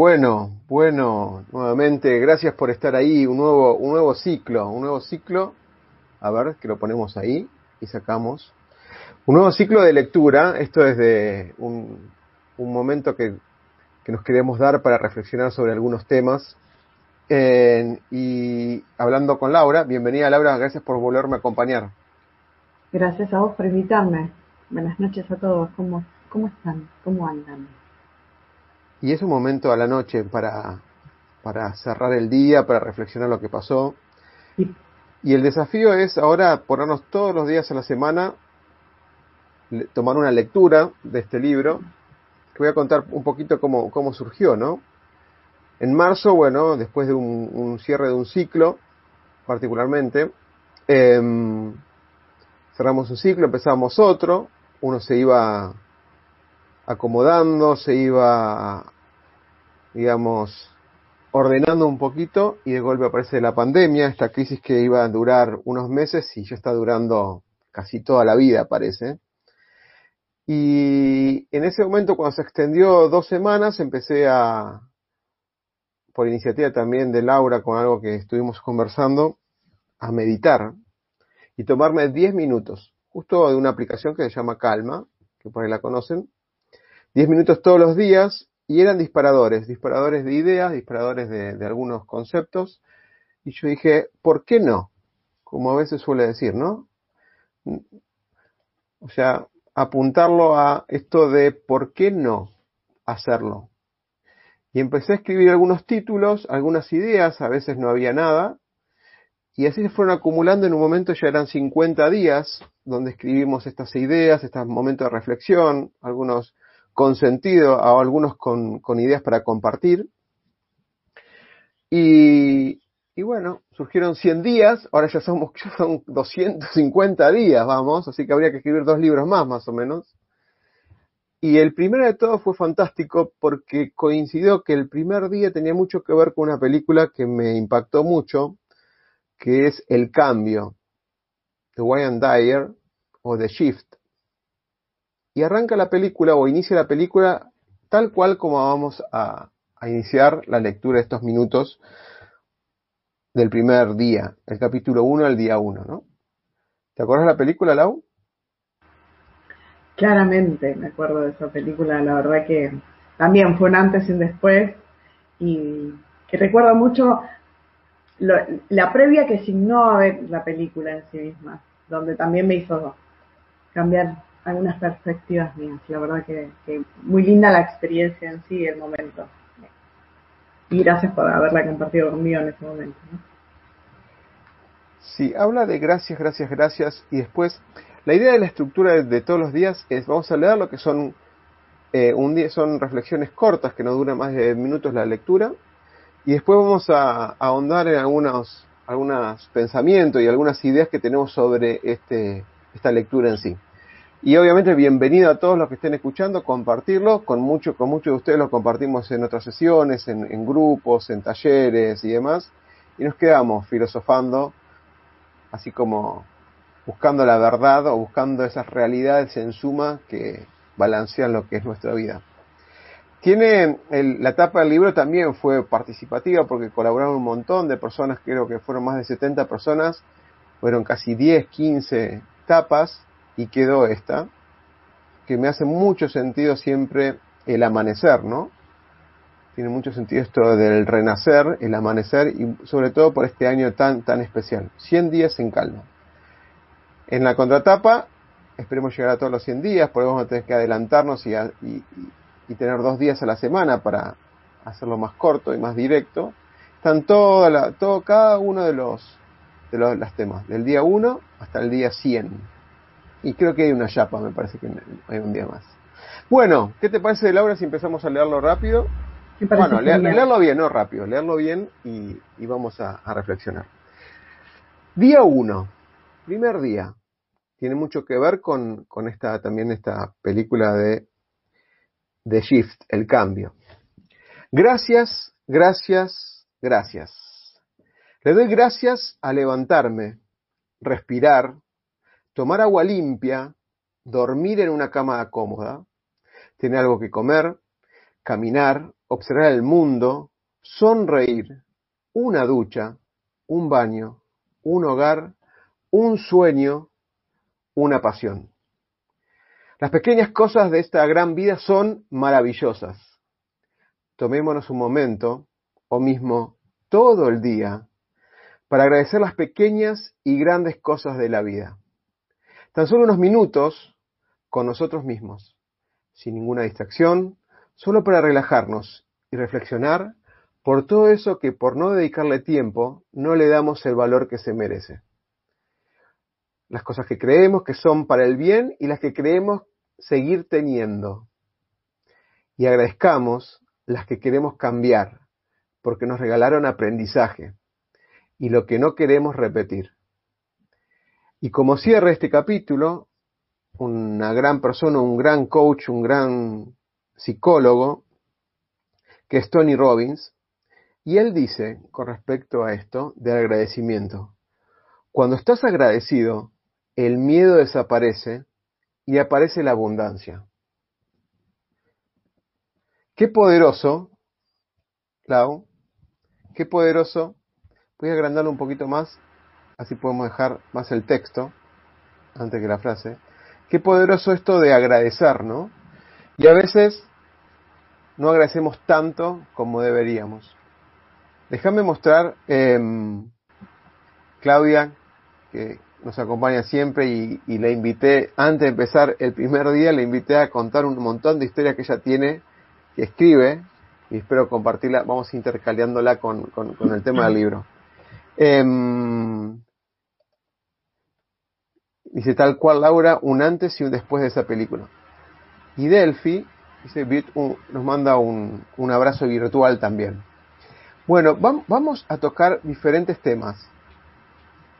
Bueno, bueno, nuevamente, gracias por estar ahí, un nuevo, un nuevo ciclo, un nuevo ciclo, a ver, que lo ponemos ahí y sacamos. Un nuevo ciclo de lectura, esto es de un, un momento que, nos queremos dar para reflexionar sobre algunos temas. Y hablando con Laura, bienvenida Laura, gracias por volverme a acompañar. Gracias a vos por invitarme. Buenas noches a todos, ¿cómo, cómo están? ¿Cómo andan? Y es un momento a la noche para, para cerrar el día, para reflexionar lo que pasó. Sí. Y el desafío es ahora ponernos todos los días a la semana, tomar una lectura de este libro, que voy a contar un poquito cómo, cómo surgió, ¿no? En marzo, bueno, después de un, un cierre de un ciclo, particularmente, eh, cerramos un ciclo, empezamos otro, uno se iba acomodando, se iba, digamos, ordenando un poquito y de golpe aparece la pandemia, esta crisis que iba a durar unos meses y ya está durando casi toda la vida, parece. Y en ese momento, cuando se extendió dos semanas, empecé a, por iniciativa también de Laura, con algo que estuvimos conversando, a meditar y tomarme 10 minutos, justo de una aplicación que se llama Calma, que por ahí la conocen, 10 minutos todos los días y eran disparadores, disparadores de ideas, disparadores de, algunos conceptos. Y yo dije, ¿por qué no? Como a veces suele decir, ¿no? O sea, apuntarlo a esto de ¿por qué no hacerlo? Y empecé a escribir algunos títulos, algunas ideas, a veces no había nada. Y así se fueron acumulando, en un momento ya eran 50 días donde escribimos estas ideas, estos momentos de reflexión, algunos con sentido, a algunos con, ideas para compartir. Y, y, bueno, surgieron 100 días, ahora ya somos ya son 250 días, vamos, así que habría que escribir dos libros más, más o menos. Y el primero de todos fue fantástico porque coincidió que el primer día tenía mucho que ver con una película que me impactó mucho, que es El Cambio, de Wayne Dyer, o The Shift y arranca la película o inicia la película tal cual como vamos a, a, iniciar la lectura de estos minutos del primer día, el capítulo 1 al día 1, ¿no? ¿Te acuerdas de la película, Lau? Claramente me acuerdo de esa película, la verdad que también fue un antes y un después y que recuerdo mucho lo, la previa que signó a ver la película en sí misma, donde también me hizo cambiar algunas perspectivas mías. La verdad que, que, muy linda la experiencia en sí, el momento. Y gracias por haberla compartido conmigo en ese momento. ¿no? Sí, habla de gracias, gracias, gracias. Y después, la idea de la estructura de, todos los días es, vamos a leer lo que son, eh, un día, son reflexiones cortas que no duran más de minutos la lectura. Y después vamos a, a ahondar en algunos, algunos pensamientos y algunas ideas que tenemos sobre este, esta lectura en sí. Y obviamente bienvenido a todos los que estén escuchando, compartirlo, con mucho, con muchos de ustedes lo compartimos en otras sesiones, en, en, grupos, en talleres y demás, y nos quedamos filosofando, así como buscando la verdad o buscando esas realidades en suma que balancean lo que es nuestra vida. Tiene el, la etapa del libro también fue participativa porque colaboraron un montón de personas, creo que fueron más de 70 personas, fueron casi 10, 15 tapas y quedó esta, que me hace mucho sentido siempre el amanecer, ¿no? tiene mucho sentido esto del renacer, el amanecer y sobre todo por este año tan, tan especial. 100 días en calma. En la contratapa, esperemos llegar a todos los 100 días, porque vamos a tener que adelantarnos y, y, tener dos días a la semana para hacerlo más corto y más directo. Están toda la, todo, cada uno de los, de los temas, del día 1 hasta el día 100. Y creo que hay una chapa, me parece que hay un día más. Bueno, ¿qué te parece, Laura, si empezamos a leerlo rápido? Bueno, leerlo bien, no rápido, leerlo bien y, vamos a, reflexionar. Día 1, primer día. Tiene mucho que ver con, esta, también esta película de, de Shift, el cambio. Gracias, gracias, gracias. Le doy gracias a levantarme, respirar, tomar agua limpia, dormir en una cama cómoda, tener algo que comer, caminar, observar el mundo, sonreír, una ducha, un baño, un hogar, un sueño, una pasión. Las pequeñas cosas de esta gran vida son maravillosas. Tomémonos un momento, o mismo todo el día, para agradecer las pequeñas y grandes cosas de la vida. Tan solo unos minutos con nosotros mismos, sin ninguna distracción, solo para relajarnos y reflexionar por todo eso que por no dedicarle tiempo no le damos el valor que se merece. Las cosas que creemos que son para el bien y las que creemos seguir teniendo. Y agradezcamos las que queremos cambiar, porque nos regalaron aprendizaje y lo que no queremos repetir. Y como cierra este capítulo, una gran persona, un gran coach, un gran psicólogo, que es Tony Robbins, y él dice con respecto a esto de agradecimiento, cuando estás agradecido, el miedo desaparece y aparece la abundancia. Qué poderoso, Lau, qué poderoso. Voy a agrandarlo un poquito más, así podemos dejar más el texto, antes que la frase. Qué poderoso esto de agradecer, ¿no? Y a veces no agradecemos tanto como deberíamos. Déjame mostrar, em, Claudia, que nos acompaña siempre y, le invité, antes de empezar el primer día, le invité a contar un montón de historias que ella tiene, que escribe, y espero compartirla, vamos intercaleándola con, con, el tema del libro. Em, dice tal cual Laura, un antes y un después de esa película. Y Delphi Dice nos manda un, abrazo virtual también. Bueno, vamos a tocar diferentes temas.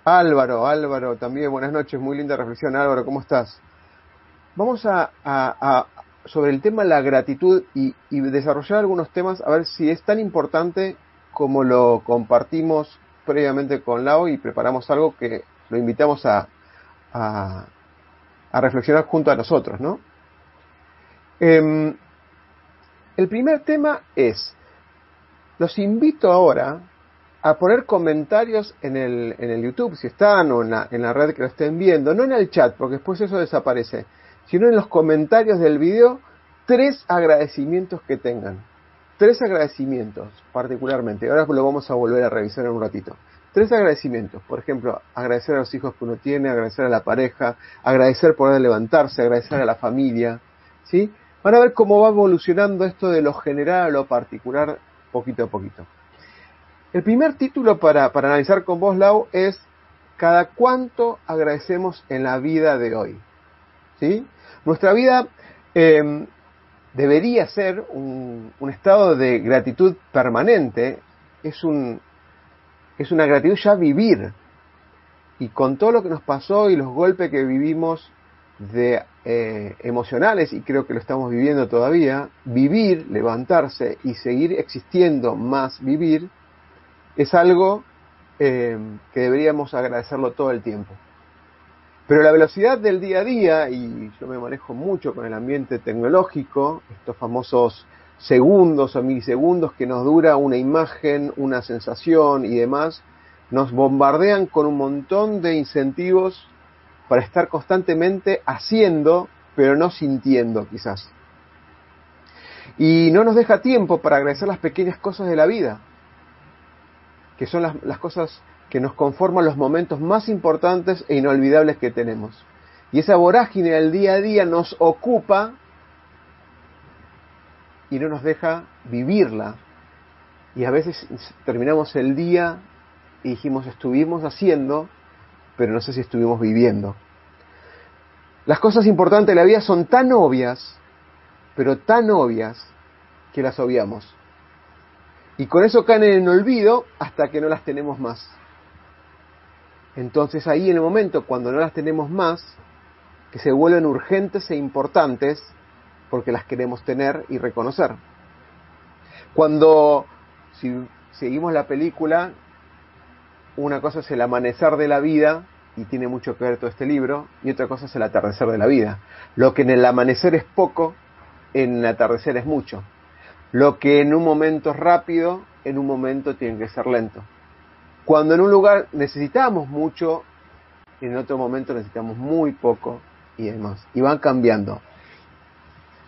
Álvaro, Álvaro, también buenas noches, muy linda reflexión. Álvaro, ¿cómo estás? Vamos a, sobre el tema de la gratitud y, desarrollar algunos temas, a ver si es tan importante como lo compartimos previamente con Lau y preparamos algo que lo invitamos a, a, a reflexionar junto a nosotros, ¿no? Em, el primer tema es, los invito ahora a poner comentarios en el, en el YouTube, si están o en la, en la red que lo estén viendo, no en el chat, porque después eso desaparece, sino en los comentarios del video, tres agradecimientos que tengan. Tres agradecimientos particularmente. Ahora lo vamos a volver a revisar en un ratito. Tres agradecimientos. Por ejemplo, agradecer a los hijos que uno tiene, agradecer a la pareja, agradecer por levantarse, agradecer a la familia. ¿sí? Van a ver cómo va evolucionando esto de lo general a lo particular poquito a poquito. El primer título para, analizar con vos, Lau, es cada cuánto agradecemos en la vida de hoy. ¿Sí? Nuestra vida em, debería ser un, estado de gratitud permanente, es, un, es una gratitud ya vivir. Y con todo lo que nos pasó y los golpes que vivimos de eh, emocionales, y creo que lo estamos viviendo todavía, vivir, levantarse y seguir existiendo más vivir, es algo eh, que deberíamos agradecerlo todo el tiempo. Pero la velocidad del día a día, y yo me manejo mucho con el ambiente tecnológico, estos famosos segundos o milisegundos que nos dura una imagen, una sensación y demás, nos bombardean con un montón de incentivos para estar constantemente haciendo, pero no sintiendo quizás. Y no nos deja tiempo para agradecer las pequeñas cosas de la vida, que son las, las cosas que nos conforman los momentos más importantes e inolvidables que tenemos. Y esa vorágine del día a día nos ocupa y no nos deja vivirla. Y a veces terminamos el día y dijimos, estuvimos haciendo, pero no sé si estuvimos viviendo. Las cosas importantes de la vida son tan obvias, pero tan obvias, que las obviamos. Y con eso caen en el olvido hasta que no las tenemos más. Entonces ahí en el momento cuando no las tenemos más, que se vuelven urgentes e importantes porque las queremos tener y reconocer. Cuando, si seguimos la película, una cosa es el amanecer de la vida, y tiene mucho que ver todo este libro, y otra cosa es el atardecer de la vida. Lo que en el amanecer es poco, en el atardecer es mucho. Lo que en un momento es rápido, en un momento tiene que ser lento. Cuando en un lugar necesitamos mucho, en otro momento necesitamos muy poco y demás. Y van cambiando.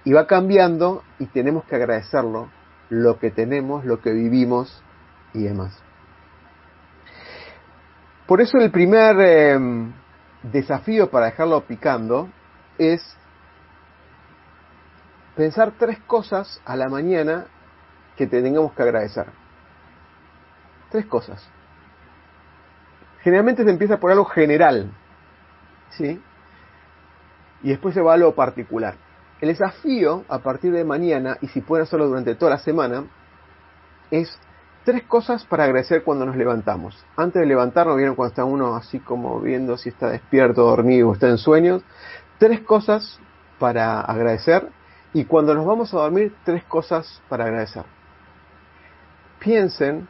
Y va cambiando y tenemos que agradecerlo, lo que tenemos, lo que vivimos y demás. Por eso el primer em, desafío para dejarlo picando es pensar tres cosas a la mañana que tengamos que agradecer. Tres cosas. Generalmente se empieza por algo general, ¿sí? Y después se va a lo particular. El desafío a partir de mañana, y si pueden hacerlo durante toda la semana, es tres cosas para agradecer cuando nos levantamos. Antes de levantarnos, vieron cuando está uno así como viendo si está despierto, dormido está en sueños. Tres cosas para agradecer. Y cuando nos vamos a dormir, tres cosas para agradecer. Piensen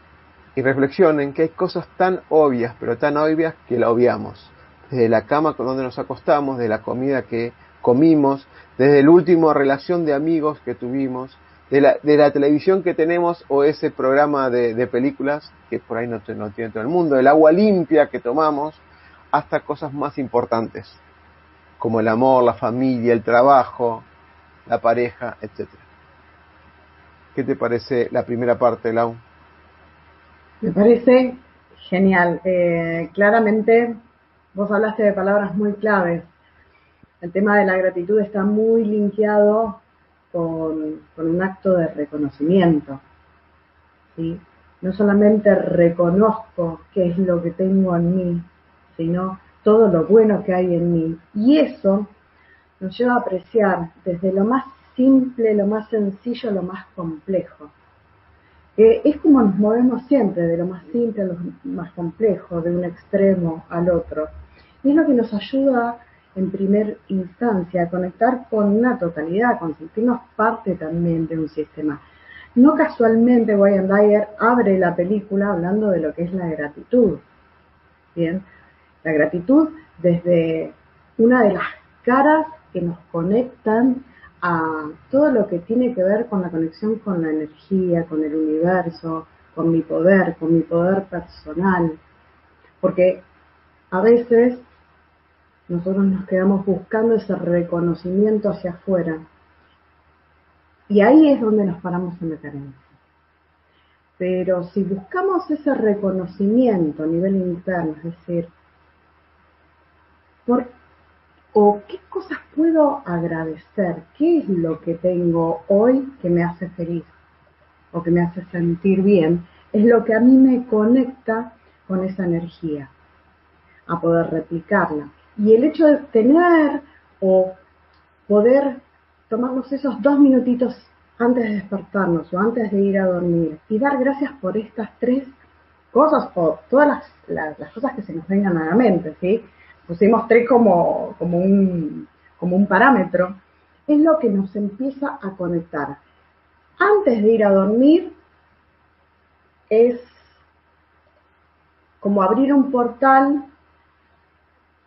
y reflexionen que hay cosas tan obvias, pero tan obvias que la obviamos. Desde la cama con donde nos acostamos, de la comida que comimos, desde la última relación de amigos que tuvimos, de la, de la televisión que tenemos o ese programa de, películas que por ahí no, no tiene todo el mundo, el agua limpia que tomamos, hasta cosas más importantes, como el amor, la familia, el trabajo, la pareja, etc. ¿Qué te parece la primera parte, Lau? Me parece genial. Eh, claramente, vos hablaste de palabras muy claves. El tema de la gratitud está muy linkeado con, un acto de reconocimiento. ¿sí? No solamente reconozco qué es lo que tengo en mí, sino todo lo bueno que hay en mí. Y eso nos lleva a apreciar desde lo más simple, lo más sencillo, lo más complejo es como nos movemos siempre, de lo más simple a lo más complejo, de un extremo al otro. Y es lo que nos ayuda en primer instancia conectar con una totalidad, con sentirnos parte también de un sistema. No casualmente Wayne Dyer abre la película hablando de lo que es la gratitud. Bien, la gratitud desde una de las caras que nos conectan a todo lo que tiene que ver con la conexión con la energía, con el universo, con mi poder, con mi poder personal. Porque a veces nosotros nos quedamos buscando ese reconocimiento hacia afuera. Y ahí es donde nos paramos en la carencia. Pero si buscamos ese reconocimiento a nivel interno, es decir, ¿por o qué cosas puedo agradecer, qué es lo que tengo hoy que me hace feliz o que me hace sentir bien, es lo que a mí me conecta con esa energía, a poder replicarla. Y el hecho de tener o poder tomarnos esos dos minutitos antes de despertarnos o antes de ir a dormir y dar gracias por estas tres cosas o todas las, las cosas que se nos vengan a la mente, ¿sí? pusimos tres como, como, un, como un parámetro, es lo que nos empieza a conectar. Antes de ir a dormir es como abrir un portal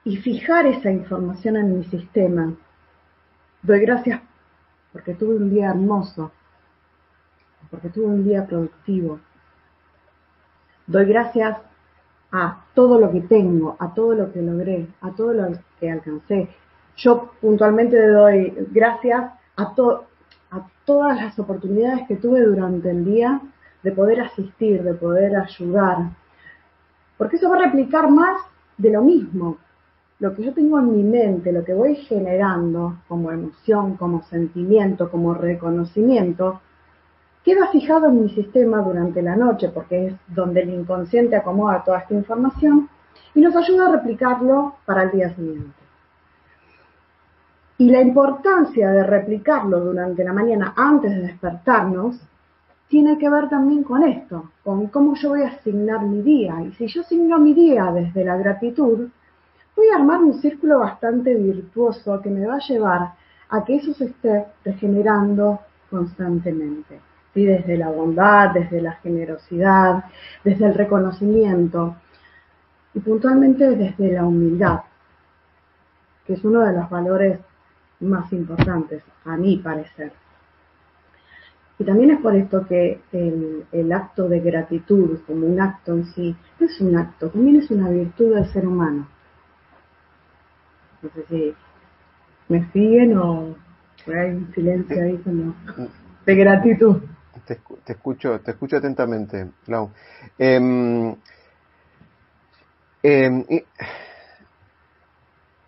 y fijar esa información en mi sistema. Doy gracias porque tuve un día hermoso, porque tuve un día productivo. Doy gracias a todo lo que tengo, a todo lo que logré, a todo lo que alcancé. Yo puntualmente le doy gracias a, a todas las oportunidades que tuve durante el día de poder asistir, de poder ayudar. Porque eso va a replicar más de lo mismo. Lo que yo tengo en mi mente, lo que voy generando como emoción, como sentimiento, como reconocimiento, queda fijado en mi sistema durante la noche, porque es donde el inconsciente acomoda toda esta información y nos ayuda a replicarlo para el día siguiente. Y la importancia de replicarlo durante la mañana antes de despertarnos tiene que ver también con esto, con cómo yo voy a asignar mi día. Y si yo asigno mi día desde la gratitud, voy a armar un círculo bastante virtuoso que me va a llevar a que eso se esté regenerando constantemente. ¿Sí? Desde la bondad, desde la generosidad, desde el reconocimiento y puntualmente desde la humildad, que es uno de los valores más importantes, a mi parecer. Y también es por esto que el, acto de gratitud, como un acto en sí, es un acto, también es una virtud del ser humano. No sé si me siguen o hay un silencio ahí como de gratitud. Te, escucho, te escucho atentamente, Lau. Em, em,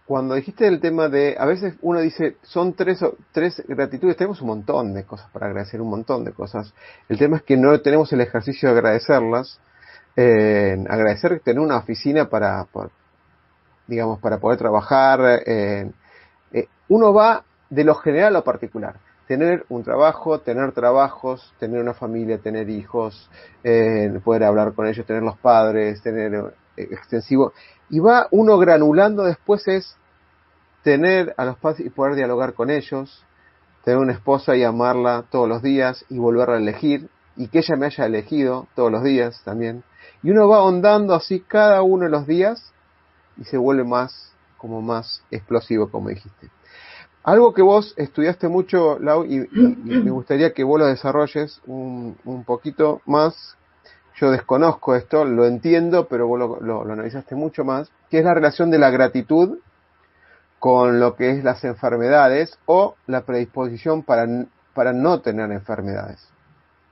cuando dijiste el tema de, a veces uno dice, son tres, tres gratitudes, tenemos un montón de cosas para agradecer, un montón de cosas. El tema es que no tenemos el ejercicio de agradecerlas, eh, agradecer tener una oficina para, digamos, para poder trabajar. Eh, eh, uno va de lo general a lo particular. Tener un trabajo, tener trabajos, tener una familia, tener hijos, poder hablar con ellos, tener los padres, tener extensivo y va uno granulando después es tener a los padres y poder dialogar con ellos, tener una esposa y amarla todos los días y volverla a elegir y que ella me haya elegido todos los días también. Y uno va ahondando así cada uno de los días y se vuelve más, como más explosivo, como dijiste. Algo que vos estudiaste mucho, Lau, y, me gustaría que vos lo desarrolles un, un poquito más, yo desconozco esto, lo entiendo, pero vos lo, analizaste mucho más, que es la relación de la gratitud con lo que es las enfermedades o la predisposición para, para no tener enfermedades.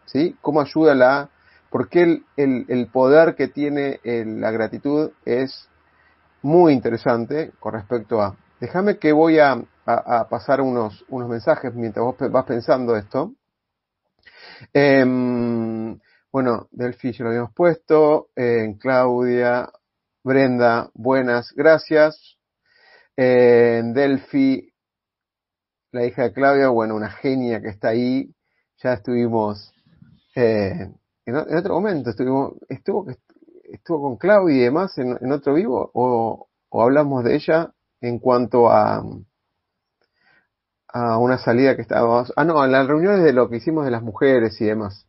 ¿Sí? ¿Cómo ayuda la... Porque el, el, poder que tiene la gratitud es muy interesante con respecto a... Déjame que voy a, pasar unos, unos mensajes mientras vos vas pensando esto. Eh, bueno, Delphi ya lo habíamos puesto. En Claudia, Brenda, buenas, gracias. En Delphi, la hija de Claudia, bueno, una genia que está ahí. Ya estuvimos eh, en, otro momento, estuvimos, estuvo, estuvo con Claudia y demás en, otro vivo, o, hablamos de ella en cuanto a, a una salida que estábamos, ah no, en las reuniones de lo que hicimos de las mujeres y demás.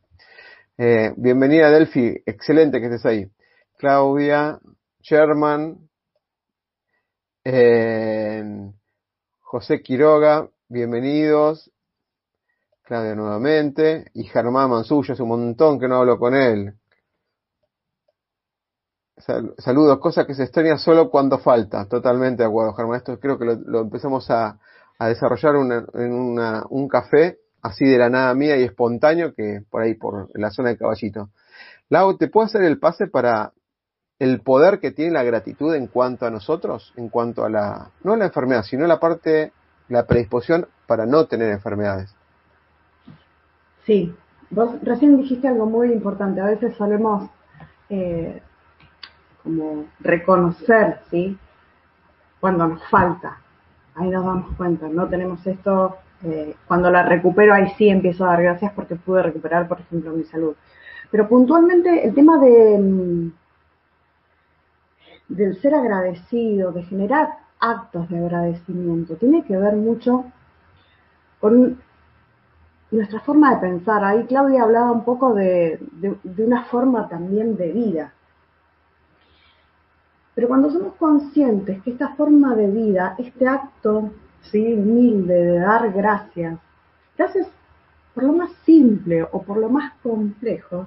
Eh, bienvenida Delphi, excelente que estés ahí. Claudia, Sherman, eh, José Quiroga, bienvenidos. Claudia nuevamente. Y Germán Mansuyo, hace un montón que no hablo con él. Saludos, cosas que se extraña solo cuando falta. Totalmente de acuerdo, Germán. Esto creo que lo, empezamos a, desarrollar en un café así de la nada mía y espontáneo que por ahí, por la zona de caballito. Lau, ¿te puedo hacer el pase para el poder que tiene la gratitud en cuanto a nosotros, en cuanto a la, no la enfermedad, sino la parte, la predisposición para no tener enfermedades? Sí, vos recién dijiste algo muy importante. A veces solemos eh, como reconocer, ¿sí? Cuando nos falta. Ahí nos damos cuenta, no tenemos esto eh, cuando la recupero, ahí sí empiezo a dar gracias porque pude recuperar, por ejemplo, mi salud. Pero puntualmente el tema de mm, del ser agradecido, de generar actos de agradecimiento, tiene que ver mucho con nuestra forma de pensar. Ahí Claudia hablaba un poco de, de una forma también de vida. Pero cuando somos conscientes que esta forma de vida, este acto ¿sí? humilde de dar gracias, gracias por lo más simple o por lo más complejo,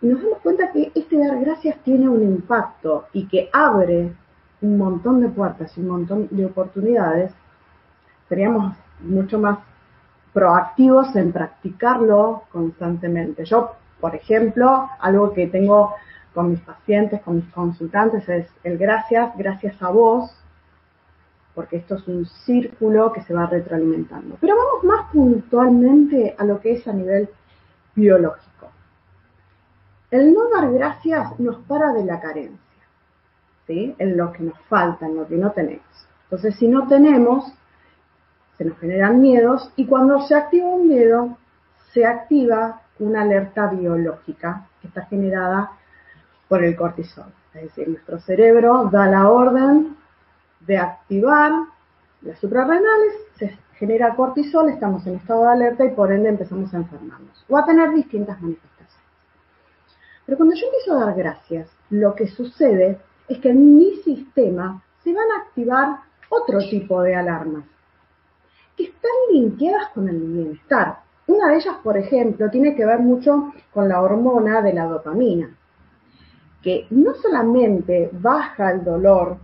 y nos damos cuenta que este dar gracias tiene un impacto y que abre un montón de puertas y un montón de oportunidades, seríamos mucho más proactivos en practicarlo constantemente. Yo, por ejemplo, algo que tengo con mis pacientes, con mis consultantes, es el gracias, gracias a vos, porque esto es un círculo que se va retroalimentando. Pero vamos más puntualmente a lo que es a nivel biológico. El no dar gracias nos para de la carencia, ¿sí? En lo que nos falta, en lo que no tenemos. Entonces, si no tenemos, se nos generan miedos y cuando se activa un miedo, se activa una alerta biológica que está generada por el cortisol. Es decir, nuestro cerebro da la orden de activar las suprarrenales, se genera cortisol, estamos en estado de alerta y por ende empezamos a enfermarnos o a tener distintas manifestaciones. Pero cuando yo empiezo a dar gracias, lo que sucede es que en mi sistema se van a activar otro tipo de alarmas que están linkeadas con el bienestar. Una de ellas, por ejemplo, tiene que ver mucho con la hormona de la dopamina, que no solamente baja el dolor,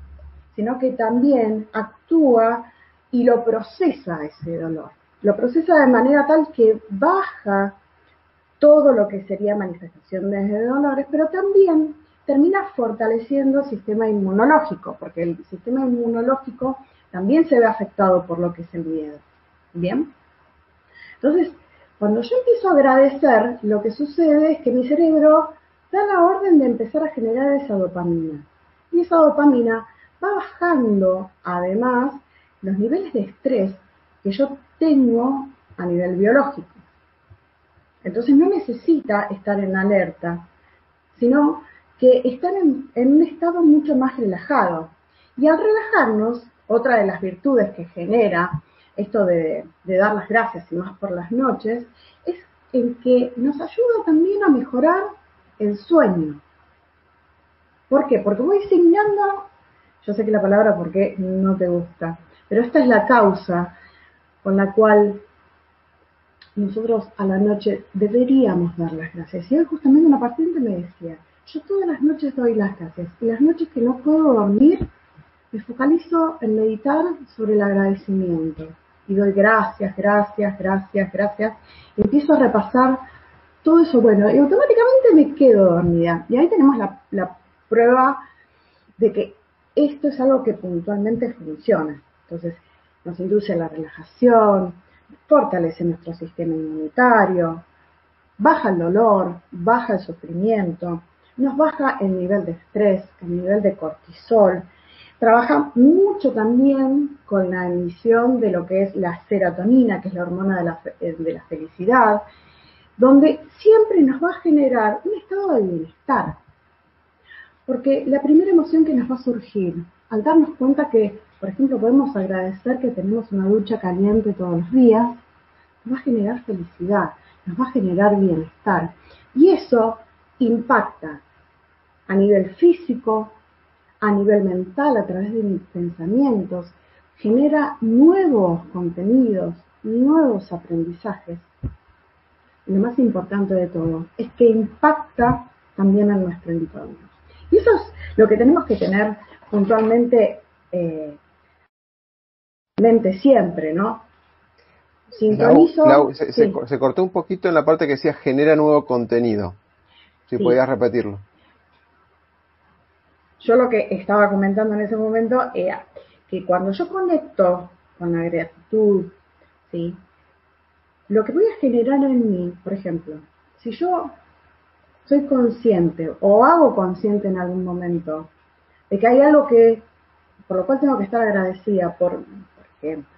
sino que también actúa y lo procesa ese dolor. Lo procesa de manera tal que baja todo lo que sería manifestación de dolores, pero también termina fortaleciendo el sistema inmunológico, porque el sistema inmunológico también se ve afectado por lo que es el miedo. ¿Bien? Entonces, cuando yo empiezo a agradecer, lo que sucede es que mi cerebro da la orden de empezar a generar esa dopamina. Y esa dopamina va bajando, además, los niveles de estrés que yo tengo a nivel biológico. Entonces no necesita estar en alerta, sino que estar en, un estado mucho más relajado. Y al relajarnos, otra de las virtudes que genera esto de, de, dar las gracias y más por las noches, es el que nos ayuda también a mejorar el sueño. ¿Por qué? Porque voy signando, yo sé que la palabra porque no te gusta, pero esta es la causa con la cual nosotros a la noche deberíamos dar las gracias. Y hoy justamente una paciente me decía, yo todas las noches doy las gracias y las noches que no puedo dormir me focalizo en meditar sobre el agradecimiento y doy gracias, gracias, gracias, gracias. Y empiezo a repasar todo eso bueno y automáticamente me quedo dormida. Y ahí tenemos la, prueba de que esto es algo que puntualmente funciona. Entonces, nos induce a la relajación, fortalece nuestro sistema inmunitario, baja el dolor, baja el sufrimiento, nos baja el nivel de estrés, el nivel de cortisol, trabaja mucho también con la emisión de lo que es la serotonina, que es la hormona de la, eh, de la felicidad, donde siempre nos va a generar un estado de bienestar. Porque la primera emoción que nos va a surgir al darnos cuenta que, por ejemplo, podemos agradecer que tenemos una ducha caliente todos los días, nos va a generar felicidad, nos va a generar bienestar. Y eso impacta a nivel físico, a nivel mental, a través de mis pensamientos, genera nuevos contenidos, nuevos aprendizajes. Lo más importante de todo es que impacta también en nuestro entorno. Y eso es lo que tenemos que tener puntualmente eh, mente siempre, ¿no? Sintonizo. se, cortó un poquito en la parte que decía genera nuevo contenido. Si podías repetirlo. Yo lo que estaba comentando en ese momento era que cuando yo conecto con la gratitud, ¿sí? Lo que voy a generar en mí, por ejemplo, si yo soy consciente o hago consciente en algún momento de que hay algo que, por lo cual tengo que estar agradecida, por, por ejemplo,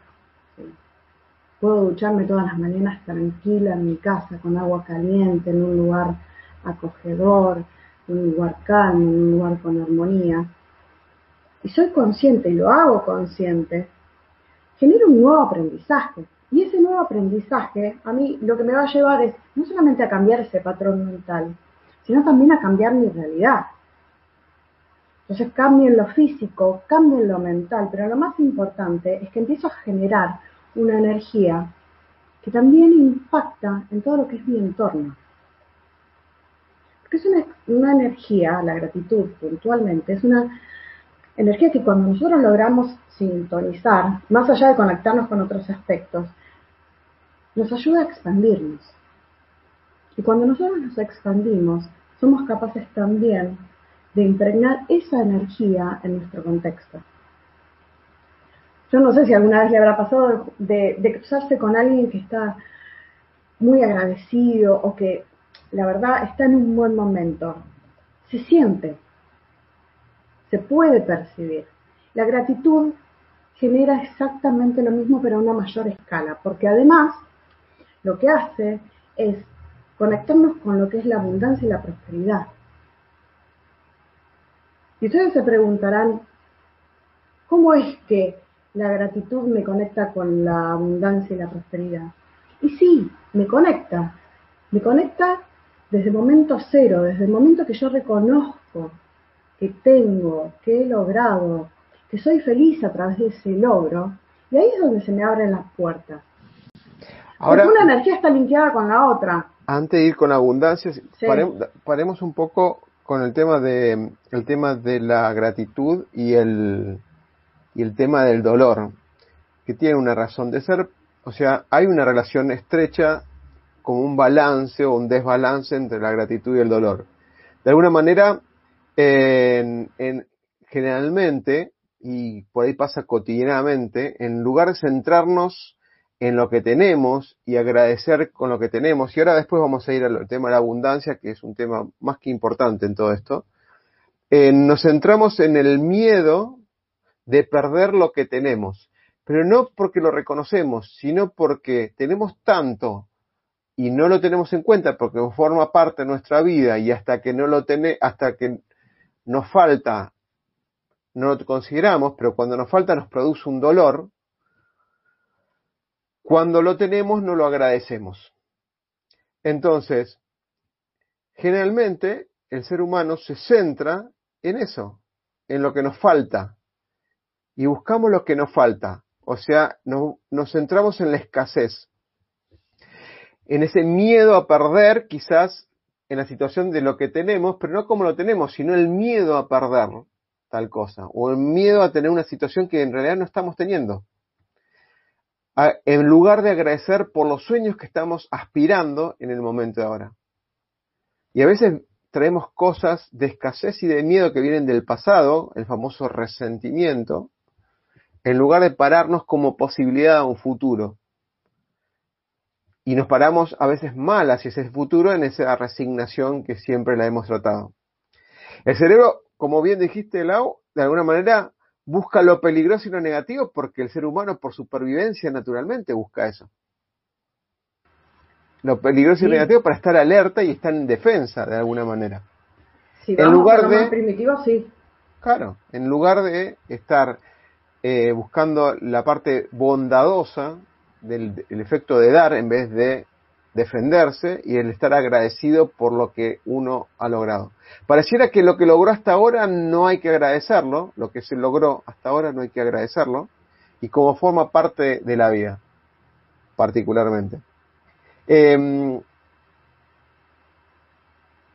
puedo ducharme todas las mañanas tranquila en mi casa, con agua caliente, en un lugar acogedor, en un lugar calmo, en un lugar con armonía, y soy consciente y lo hago consciente, genero un nuevo aprendizaje. Y ese nuevo aprendizaje a mí lo que me va a llevar es no solamente a cambiar ese patrón mental, sino también a cambiar mi realidad. Entonces cambio en lo físico, cambio en lo mental, pero lo más importante es que empiezo a generar una energía que también impacta en todo lo que es mi entorno. Porque es una, una energía, la gratitud puntualmente, es una energía que cuando nosotros logramos sintonizar, más allá de conectarnos con otros aspectos, nos ayuda a expandirnos. Y cuando nosotros nos expandimos, somos capaces también de impregnar esa energía en nuestro contexto. Yo no sé si alguna vez le habrá pasado de, de cruzarse con alguien que está muy agradecido o que la verdad está en un buen momento. Se siente, se puede percibir. La gratitud genera exactamente lo mismo pero a una mayor escala, porque además lo que hace es conectarnos con lo que es la abundancia y la prosperidad. Y ustedes se preguntarán, ¿cómo es que la gratitud me conecta con la abundancia y la prosperidad? Y sí, me conecta. Me conecta desde el momento cero, desde el momento que yo reconozco que tengo, que he logrado, que soy feliz a través de ese logro, y ahí es donde se me abren las puertas. Ahora, Porque una energía está linkeada con la otra. Antes de ir con abundancia, paremos un poco con el tema de el tema de la gratitud y el y el tema del dolor, que tiene una razón de ser, o sea, hay una relación estrecha como un balance o un desbalance entre la gratitud y el dolor. De alguna manera, en, generalmente, y por ahí pasa cotidianamente, en lugar de centrarnos en lo que tenemos y agradecer con lo que tenemos, y ahora después vamos a ir al tema de la abundancia, que es un tema más que importante en todo esto, eh, nos centramos en el miedo de perder lo que tenemos, pero no porque lo reconocemos, sino porque tenemos tanto y no lo tenemos en cuenta porque forma parte de nuestra vida y hasta que no lo tenemos, hasta que nos falta, no lo consideramos, pero cuando nos falta nos produce un dolor, cuando lo tenemos no lo agradecemos. Entonces, generalmente el ser humano se centra en eso, en lo que nos falta, y buscamos lo que nos falta, o sea, nos centramos en la escasez, en ese miedo a perder quizás en la situación de lo que tenemos, pero no como lo tenemos, sino el miedo a perder tal cosa, o el miedo a tener una situación que en realidad no estamos teniendo. En lugar de agradecer por los sueños que estamos aspirando en el momento de ahora. Y a veces traemos cosas de escasez y de miedo que vienen del pasado, el famoso resentimiento, en lugar de pararnos como posibilidad a un futuro y nos paramos a veces mal hacia ese futuro en esa resignación que siempre la hemos tratado. El cerebro, como bien dijiste, Lau, de alguna manera busca lo peligroso y lo negativo porque el ser humano, por supervivencia, naturalmente busca eso. Lo peligroso y negativo para estar alerta y estar en defensa, de alguna manera. en lugar de. primitivo, sí. Claro, en lugar de estar eh, buscando la parte bondadosa del efecto de dar en vez de defenderse y el estar agradecido por lo que uno ha logrado. Pareciera que lo que logró hasta ahora no hay que agradecerlo, lo que se logró hasta ahora no hay que agradecerlo, y como forma parte de la vida, particularmente. Em,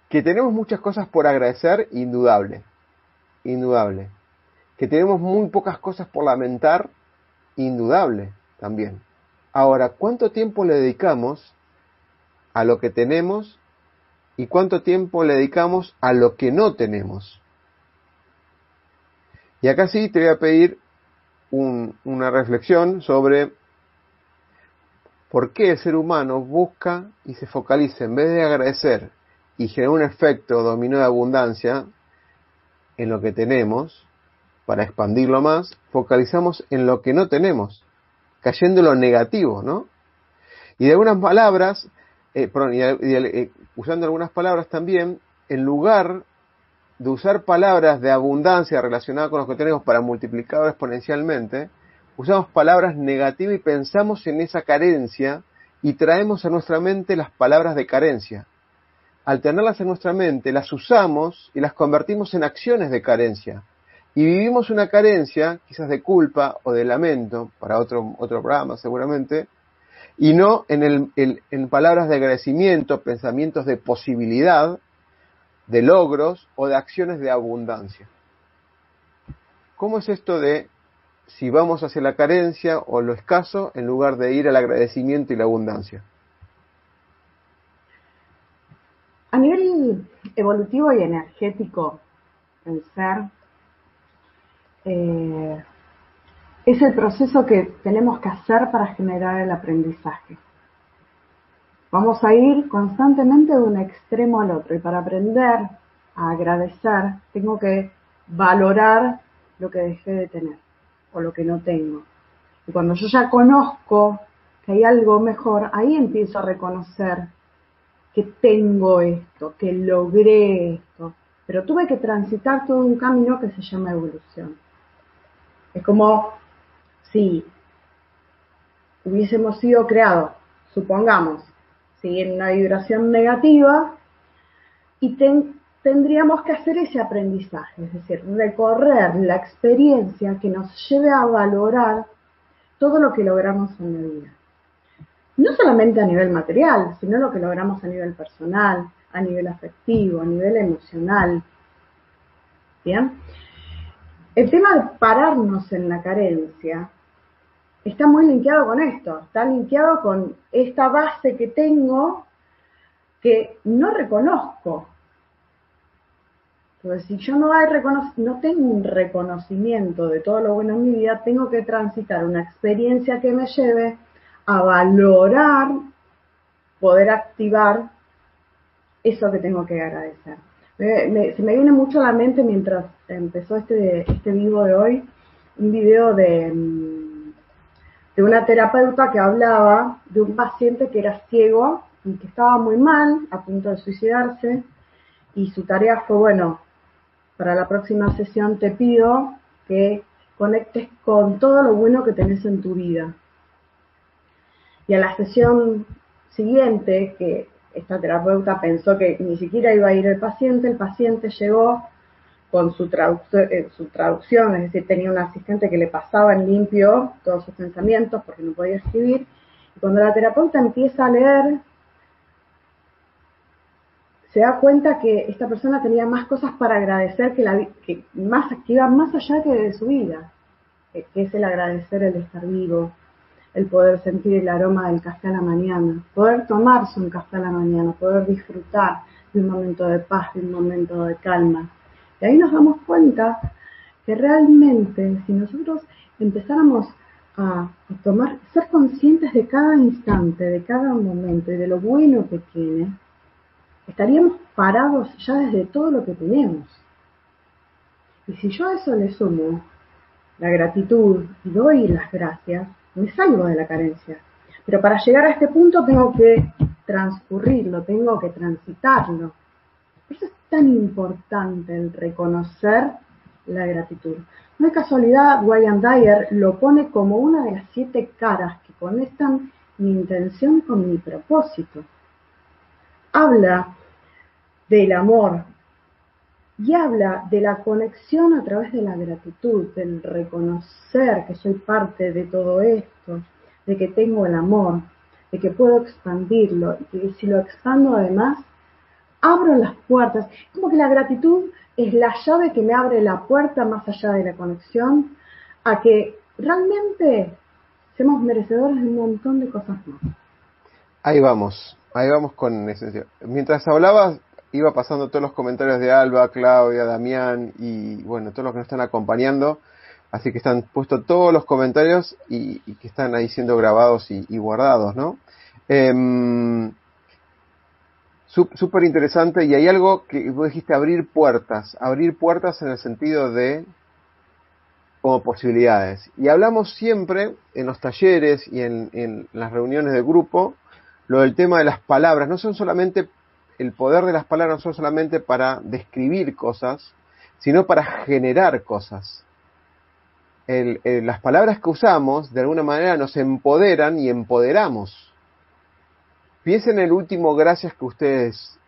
que tenemos muchas cosas por agradecer, indudable, indudable. Que tenemos muy pocas cosas por lamentar, indudable también. Ahora, ¿cuánto tiempo le dedicamos a lo que tenemos y cuánto tiempo le dedicamos a lo que no tenemos? Y acá sí te voy a pedir una reflexión sobre por qué el ser humano busca y se focaliza en vez de agradecer y generar un efecto dominó de abundancia en lo que tenemos, para expandirlo más, focalizamos en lo que no tenemos cayendo en lo negativo, ¿no? Y de algunas palabras, eh, perdón, y, eh, usando algunas palabras también, en lugar de usar palabras de abundancia relacionadas con lo que tenemos para multiplicar exponencialmente, usamos palabras negativas y pensamos en esa carencia y traemos a nuestra mente las palabras de carencia. Al tenerlas en nuestra mente, las usamos y las convertimos en acciones de carencia. Y vivimos una carencia, quizás de culpa o de lamento, para otro, otro programa seguramente, y no en, el, en palabras de agradecimiento, pensamientos de posibilidad, de logros o de acciones de abundancia. ¿Cómo es esto de si vamos hacia la carencia o lo escaso en lugar de ir al agradecimiento y la abundancia. A nivel evolutivo y energético, el ser eh, es el proceso que tenemos que hacer para generar el aprendizaje. Vamos a ir constantemente de un extremo al otro y para aprender a agradecer tengo que valorar lo que dejé de tener o lo que no tengo. Y cuando yo ya conozco que hay algo mejor, ahí empiezo a reconocer que tengo esto, que logré esto, pero tuve que transitar todo un camino que se llama evolución. Es como si hubiésemos sido creados, supongamos, en una vibración negativa y tendríamos que hacer ese aprendizaje, es decir, recorrer la experiencia que nos lleve a valorar todo lo que logramos en la vida. No solamente a nivel material, sino lo que logramos a nivel personal, a nivel afectivo, a nivel emocional. ¿Bien? El tema de pararnos en la carencia está muy linkeado con esto, está linkeado con esta base que tengo que no reconozco. Entonces, si yo no, no tengo un reconocimiento de todo lo bueno en mi vida, tengo que transitar una experiencia que me lleve a valorar, poder activar eso que tengo que agradecer. se me viene mucho a la mente mientras empezó este, este vivo de hoy, un video de mm, de una terapeuta que hablaba de un paciente que era ciego y que estaba muy mal, a punto de suicidarse, y su tarea fue, bueno, para la próxima sesión te pido que conectes con todo lo bueno que tenés en tu vida. Y a la sesión siguiente, que esta terapeuta pensó que ni siquiera iba a ir el paciente, el paciente llegó con su, eh, su traducción, es decir, tenía un asistente que le pasaba en limpio todos sus pensamientos porque no podía escribir. Y cuando la terapeuta empieza a leer, se da cuenta que esta persona tenía más cosas para agradecer que, la, que, más, que más allá que de su vida, que es el agradecer el estar vivo, el poder sentir el aroma del café a la mañana, poder tomarse un café a la mañana, poder disfrutar de un momento de paz, de un momento de calma y ahí nos damos cuenta que realmente si nosotros empezáramos a, tomar, ser conscientes de cada instante, de cada momento y de lo bueno que tiene, estaríamos parados ya desde todo lo que tenemos. Y si yo a eso le sumo la gratitud y doy las gracias, me salgo de la carencia. Pero para llegar a este punto tengo que transcurrirlo, tengo que transitarlo. Tan importante el reconocer la gratitud. No es casualidad, Wayne Dyer lo pone como una de las siete caras que conectan mi intención con mi propósito. Habla del amor y habla de la conexión a través de la gratitud, del reconocer que soy parte de todo esto, de que tengo el amor, de que puedo expandirlo y que si lo expando además abro las puertas. Como que la gratitud es la llave que me abre la puerta más allá de la conexión a que realmente seamos merecedores de un montón de cosas más. Ahí vamos, ahí vamos con esencia. Mientras hablabas, iba pasando todos los comentarios de Alba, Claudia, Damián y bueno, todos los que nos están acompañando. Así que están puestos todos los comentarios y, que están ahí siendo grabados y, guardados, ¿no? Em, súper interesante y hay algo que vos dijiste abrir puertas, abrir puertas en el sentido de como posibilidades. Y hablamos siempre en los talleres y en, las reuniones de grupo lo del tema de las palabras. No son solamente, el poder de las palabras no son solamente para describir cosas, sino para generar cosas. las palabras que usamos de alguna manera nos empoderan y empoderamos. Piensen en el último gracias que ustedes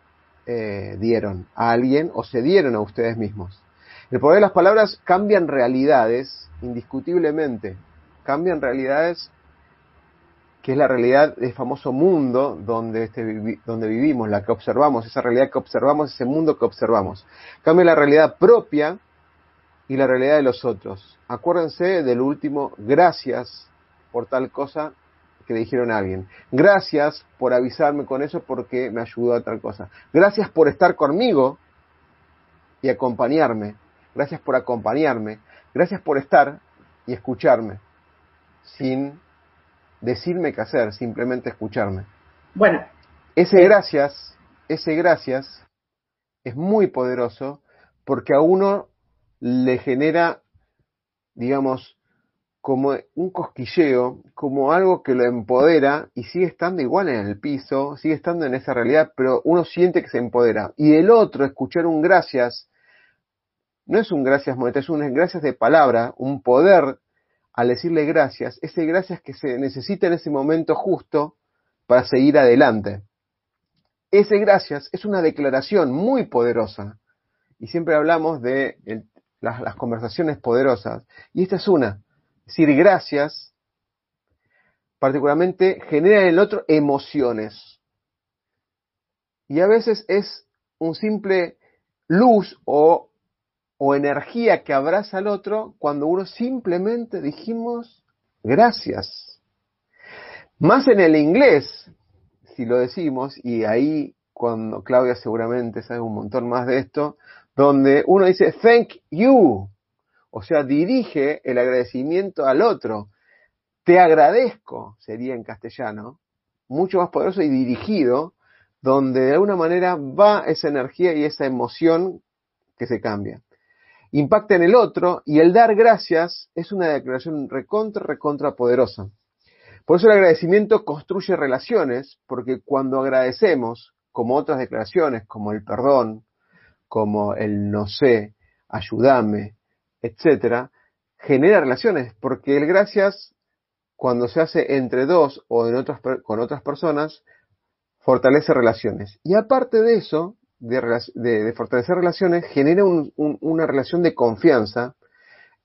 eh, dieron a alguien o se dieron a ustedes mismos. El poder de las palabras cambian realidades, indiscutiblemente. Cambian realidades que es la realidad del famoso mundo donde, este, donde vivimos, la que observamos, esa realidad que observamos, ese mundo que observamos. Cambia la realidad propia y la realidad de los otros. Acuérdense del último, gracias por tal cosa que le dijeron a alguien. Gracias por avisarme con eso porque me ayudó a tal cosa. Gracias por estar conmigo y acompañarme. Gracias por acompañarme. Gracias por estar y escucharme sin decirme qué hacer, simplemente escucharme. Bueno. Ese gracias, ese gracias es muy poderoso porque a uno le genera, digamos, como un cosquilleo, como algo que lo empodera y sigue estando igual en el piso, sigue estando en esa realidad, pero uno siente que se empodera. Y el otro, escuchar un gracias, no es un gracias monetario, es un gracias de palabra, un poder al decirle gracias, ese gracias que se necesita en ese momento justo para seguir adelante. Ese gracias es una declaración muy poderosa. Y siempre hablamos de las, las, conversaciones poderosas. Y esta es una. Decir gracias, particularmente, genera en el otro emociones. Y a veces es un simple luz o o energía que abraza al otro cuando uno simplemente dijimos gracias. Más en el inglés, si lo decimos, y ahí cuando Claudia seguramente sabe un montón más de esto, donde uno dice thank you, o sea, dirige el agradecimiento al otro. Te agradezco, sería en castellano, mucho más poderoso y dirigido, donde de alguna manera va esa energía y esa emoción que se cambia impacta en el otro y el dar gracias es una declaración recontra, recontra poderosa. Por eso el agradecimiento construye relaciones, porque cuando agradecemos, como otras declaraciones, como el perdón, como el no sé, ayúdame, etcétera, genera relaciones, porque el gracias, cuando se hace entre dos o en otras, con otras personas, fortalece relaciones. Y aparte de eso, de, fortalecer relaciones genera una relación de confianza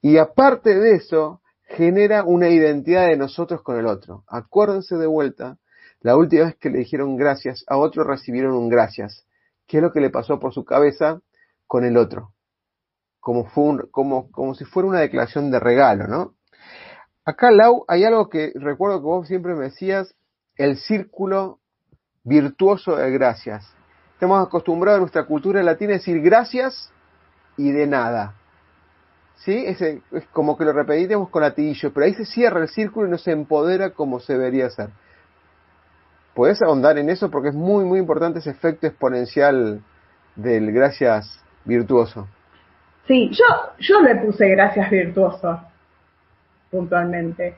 y aparte de eso genera una identidad de nosotros con el otro. Acuérdense de vuelta, la última vez que le dijeron gracias a otro recibieron un gracias. ¿Qué es lo que le pasó por su cabeza con el otro? Como, fue como, como si fuera una declaración de regalo, ¿no? Acá, Lau, hay algo que recuerdo que vos siempre me decías, el círculo virtuoso de gracias. Estamos acostumbrados en nuestra cultura latina a decir gracias y de nada. ¿Sí? Es, es como que lo repetimos con latillo, pero ahí se cierra el círculo y no se empodera como se debería hacer. ¿Puedes ahondar en eso? Porque es muy, muy importante ese efecto exponencial del gracias virtuoso. Sí, yo, yo le puse gracias virtuoso, puntualmente.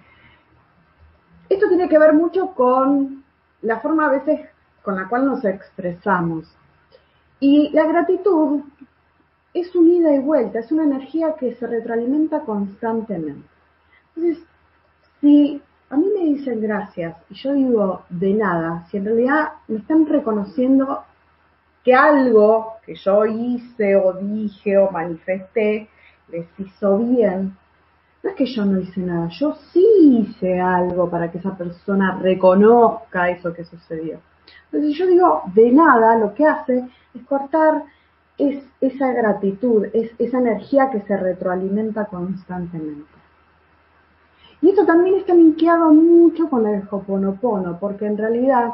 Esto tiene que ver mucho con la forma a veces con la cual nos expresamos. Y la gratitud es un ida y vuelta, es una energía que se retroalimenta constantemente. Entonces, si a mí me dicen gracias y yo digo de nada, si en realidad me están reconociendo que algo que yo hice o dije o manifesté les hizo bien, no es que yo no hice nada, yo sí hice algo para que esa persona reconozca eso que sucedió. Entonces, yo digo de nada, lo que hace es cortar es esa gratitud, es esa energía que se retroalimenta constantemente. Y esto también está linkeado mucho con el Hoponopono, porque en realidad,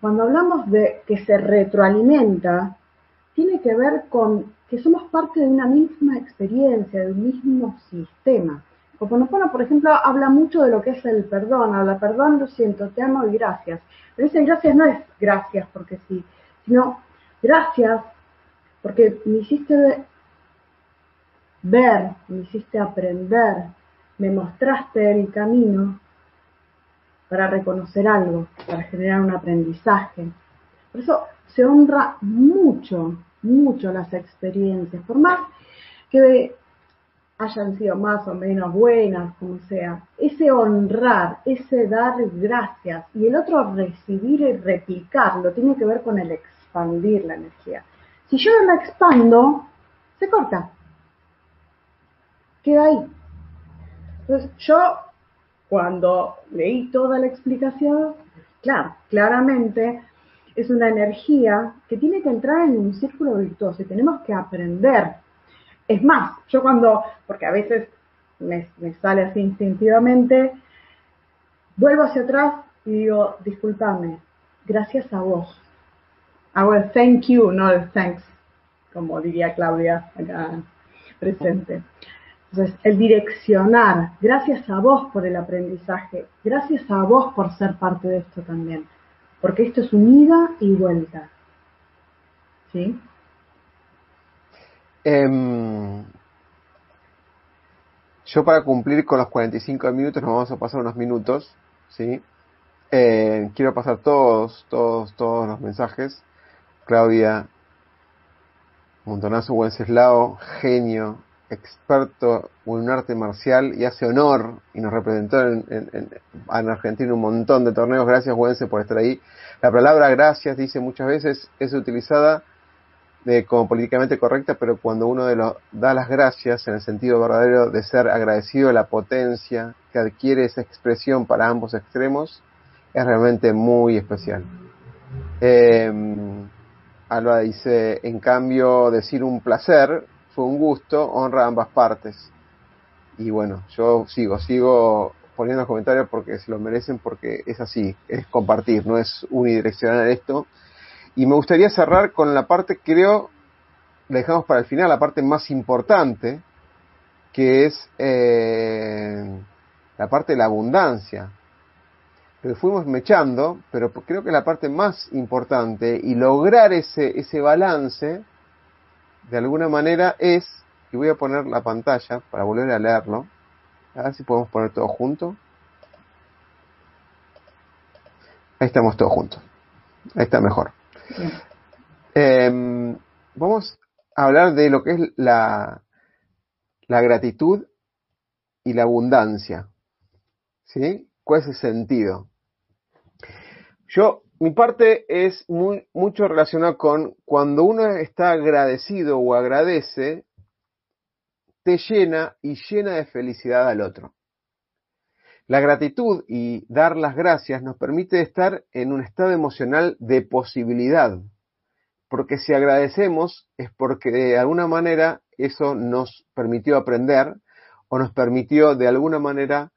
cuando hablamos de que se retroalimenta, tiene que ver con que somos parte de una misma experiencia, de un mismo sistema. Hoponopono, por ejemplo, habla mucho de lo que es el perdón, habla perdón, lo siento, te amo y gracias. Pero ese gracias no es gracias porque sí, sino gracias porque me hiciste ver, me hiciste aprender, me mostraste el camino para reconocer algo, para generar un aprendizaje. Por eso se honra mucho, mucho las experiencias, por más que hayan sido más o menos buenas, como sea, ese honrar, ese dar gracias y el otro recibir y replicarlo, tiene que ver con el expandir la energía. Si yo no la expando, se corta. Queda ahí. Entonces yo, cuando leí toda la explicación, claro, claramente es una energía que tiene que entrar en un círculo virtuoso y tenemos que aprender Es más, yo cuando, porque a veces me, sale así instintivamente, vuelvo hacia atrás y digo, discúlpame, gracias a vos. Hago el thank you, no el thanks, como diría Claudia acá presente. Entonces, el direccionar, gracias a vos por el aprendizaje, gracias a vos por ser parte de esto también, porque esto es un ida y vuelta. ¿Sí? Em, yo para cumplir con los 45 minutos nos vamos a pasar unos minutos, ¿sí? Eh, quiero pasar todos, todos, todos los mensajes. Claudia, Montonazo Wenceslao, genio, experto en un arte marcial y hace honor y nos representó en, en, Argentina un montón de torneos. Gracias, Wences, por estar ahí. La palabra gracias, dice muchas veces, es utilizada de, como políticamente correcta, pero cuando uno de los, da las gracias en el sentido verdadero de ser agradecido la potencia que adquiere esa expresión para ambos extremos, es realmente muy especial. Eh, Alba dice, en cambio, decir un placer fue un gusto, honra ambas partes. Y bueno, yo sigo, sigo poniendo comentarios porque se lo merecen, porque es así, es compartir, no es unidireccional esto. Y me gustaría cerrar con la parte, creo, la dejamos para el final, la parte más importante, que es eh, la parte de la abundancia. Lo fuimos mechando, pero creo que la parte más importante y lograr ese, ese balance, de alguna manera, es, y voy a poner la pantalla para volver a leerlo, a ver si podemos poner todo junto. Ahí estamos todos juntos. Ahí está mejor. Em, vamos a hablar de lo que es la, la gratitud y la abundancia. ¿Sí? ¿Cuál es el sentido? Yo, mi parte es muy, mucho relacionado con cuando uno está agradecido o agradece, te llena y llena de felicidad al otro. La gratitud y dar las gracias nos permite estar en un estado emocional de posibilidad, porque si agradecemos es porque de alguna manera eso nos permitió aprender o nos permitió de alguna manera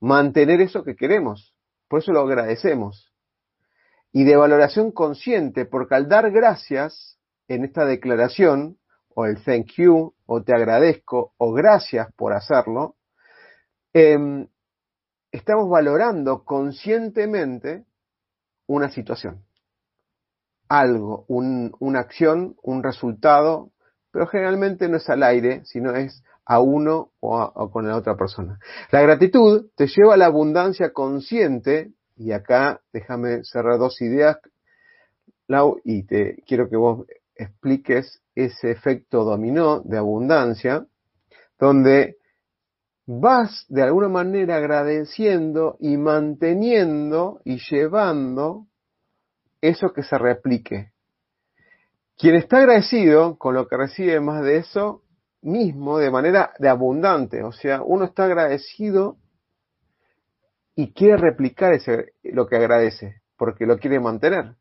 mantener eso que queremos. Por eso lo agradecemos. Y de valoración consciente, porque al dar gracias en esta declaración, o el thank you, o te agradezco, o gracias por hacerlo, em, estamos valorando conscientemente una situación, algo, una acción, un resultado, pero generalmente no es al aire, sino es a uno o, con la otra persona. La gratitud te lleva a la abundancia consciente, y acá déjame cerrar dos ideas, Lau, y te quiero que vos expliques ese efecto dominó de abundancia, donde vas de alguna manera agradeciendo y manteniendo y llevando eso que se replique. Quien está agradecido con lo que recibe más de eso, mismo de manera de abundante. O sea, uno está agradecido y quiere replicar ese, lo que agradece, porque lo quiere mantener.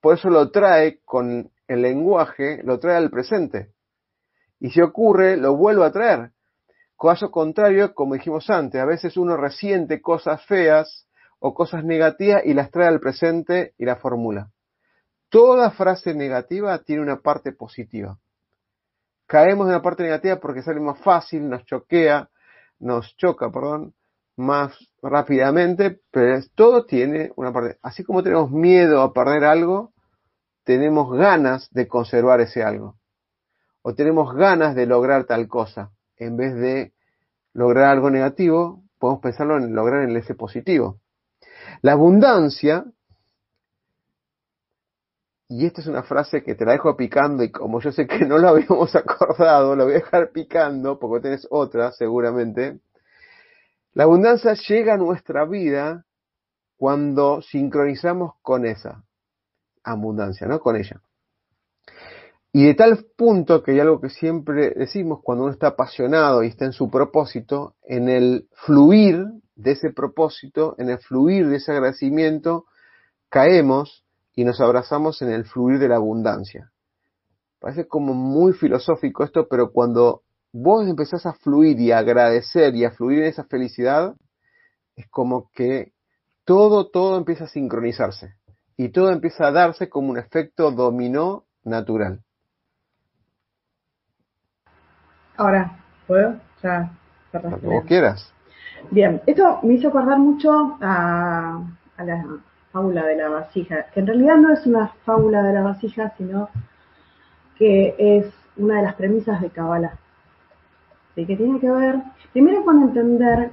Por eso lo trae con el lenguaje, lo trae al presente. Y si ocurre, lo vuelve a traer. Caso contrario, como dijimos antes, a veces uno resiente cosas feas o cosas negativas y las trae al presente y la formula. Toda frase negativa tiene una parte positiva caemos en la parte negativa porque sale más fácil, nos choquea, nos choca, perdón, más rápidamente, pero todo tiene una parte. Así como tenemos miedo a perder algo, tenemos ganas de conservar ese algo. O tenemos ganas de lograr tal cosa. En vez de lograr algo negativo, podemos pensarlo en lograr el ese positivo. La abundancia y esta es una frase que te la dejo picando y como yo sé que no lo habíamos acordado, lo voy a dejar picando porque tenés otra seguramente. La abundancia llega a nuestra vida cuando sincronizamos con esa abundancia, ¿no? Con ella. Y de tal punto que hay algo que siempre decimos cuando uno está apasionado y está en su propósito, en el fluir de ese propósito, en el fluir de ese agradecimiento, caemos y nos abrazamos en el fluir de la abundancia. Parece como muy filosófico esto, pero cuando vos empezás a fluir y a agradecer y a fluir en esa felicidad, es como que todo, todo empieza a sincronizarse y todo empieza a darse como un efecto dominó natural. Ahora, ¿puedo? Ya, Como quieras. Bien, esto me hizo acordar mucho a, a, la fábula de la vasija, que en realidad no es una fábula de la vasija, sino que es una de las premisas de Kabbalah. Que tiene que ver, primero con entender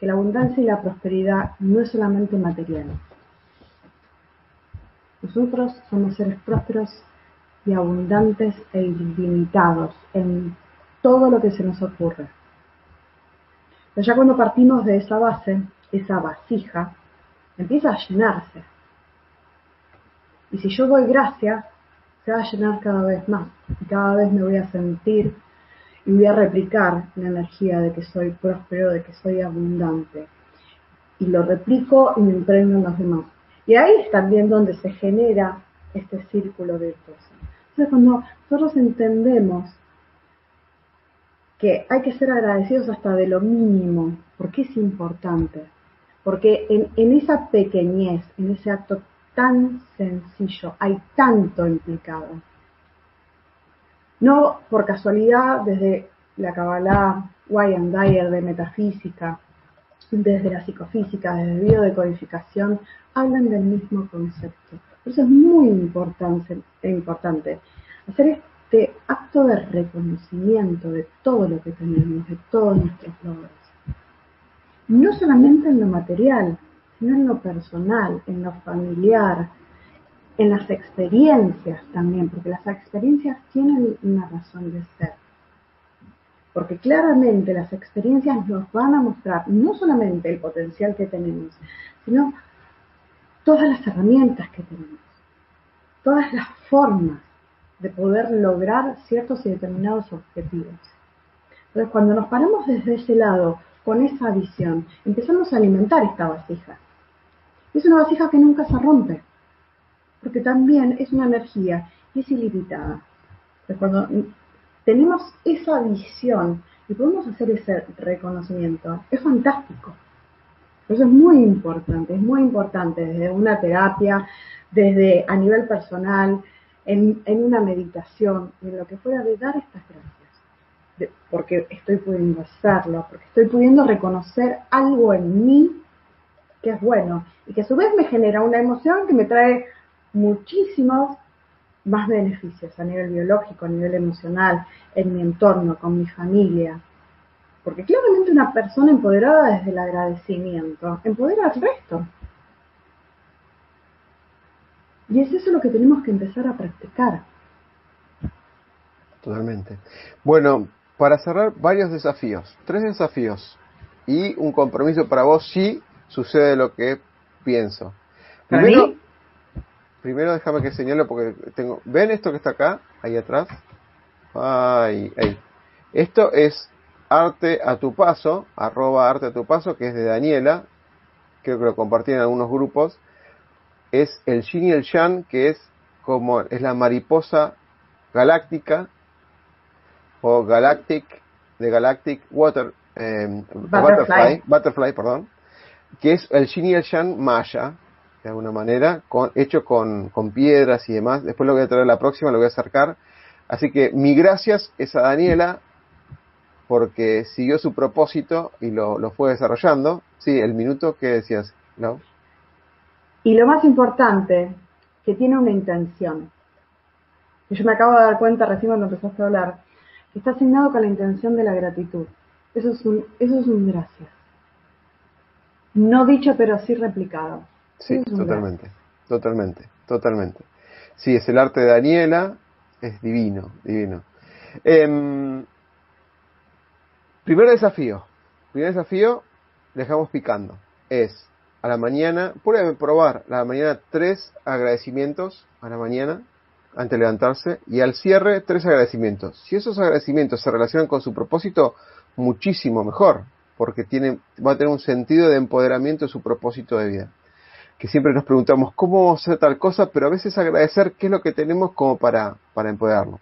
que la abundancia y la prosperidad no es solamente material. Nosotros somos seres prósperos y abundantes e ilimitados en todo lo que se nos ocurre. Pero ya cuando partimos de esa base, esa vasija, empieza a llenarse. Y si yo doy gracias, se va a llenar cada vez más. Y cada vez me voy a sentir y voy a replicar la energía de que soy próspero, de que soy abundante. Y lo replico y me impregno en los demás. Y ahí es también donde se genera este círculo virtuoso. Entonces, cuando nosotros entendemos que hay que ser agradecidos hasta de lo mínimo, porque es importante, porque en, en esa pequeñez, en ese acto tan sencillo, hay tanto implicado. No por casualidad, desde la Kabbalah, Wayne Dyer de metafísica, desde la psicofísica, desde biodecodificación, hablan del mismo concepto. Por eso es muy importante, importante hacer este acto de reconocimiento de todo lo que tenemos, de todos nuestros logros. No solamente en lo material, sino en lo personal, en lo familiar, en las experiencias también, porque las experiencias tienen una razón de ser. Porque claramente las experiencias nos van a mostrar no solamente el potencial que tenemos, sino todas las herramientas que tenemos, todas las formas de poder lograr ciertos y determinados objetivos. Entonces, cuando nos paramos desde ese lado, con esa visión, empezamos a alimentar esta vasija. Es una vasija que nunca se rompe, porque también es una energía y es ilimitada. Cuando tenemos esa visión y podemos hacer ese reconocimiento, es fantástico. Eso es muy importante, es muy importante desde una terapia, desde a nivel personal, en, una meditación, en lo que fuera de dar estas gracias. porque estoy pudiendo hacerlo, porque estoy pudiendo reconocer algo en mí que es bueno y que a su vez me genera una emoción que me trae muchísimos más beneficios a nivel biológico, a nivel emocional, en mi entorno, con mi familia. Porque claramente una persona empoderada desde el agradecimiento empodera al resto. Y es eso lo que tenemos que empezar a practicar. Totalmente. Bueno, para cerrar, varios desafíos, tres desafíos y un compromiso para vos si sucede lo que pienso. Primero, primero déjame que señale porque tengo, ¿ven esto que está acá? Ahí atrás. Ay, ahí. Esto es arte a tu paso, arroba arte a tu paso, que es de Daniela, creo que lo compartí en algunos grupos, es el Yin y el Yang, que es como es la mariposa galáctica o galactic de galactic water em, butterfly. butterfly, perdón, que es el Yin y el Yang maya de alguna manera, con, hecho con, con piedras y demás. Después lo voy a traer la próxima, lo voy a acercar. Así que mi gracias es a Daniela porque siguió su propósito y lo, lo fue desarrollando. Sí, el minuto que decías, ¿no? Y lo más importante, que tiene una intención. Yo me acabo de dar cuenta recién cuando empezaste a hablar, que está asignado con la intención de la gratitud. Eso es un, eso es un gracias. No dicho, pero sí replicado. Sí, totalmente, totalmente, totalmente. Sí, es el arte de Daniela, es divino, divino. Em, primer desafío, primer desafío, dejamos picando, es a la mañana, puede probar a la mañana tres agradecimientos a la mañana antes de levantarse y al cierre tres agradecimientos. Si esos agradecimientos se relacionan con su propósito, muchísimo mejor, porque tiene, va a tener un sentido de empoderamiento de su propósito de vida. Que siempre nos preguntamos cómo hacer tal cosa, pero a veces agradecer qué es lo que tenemos como para, para empoderarlo.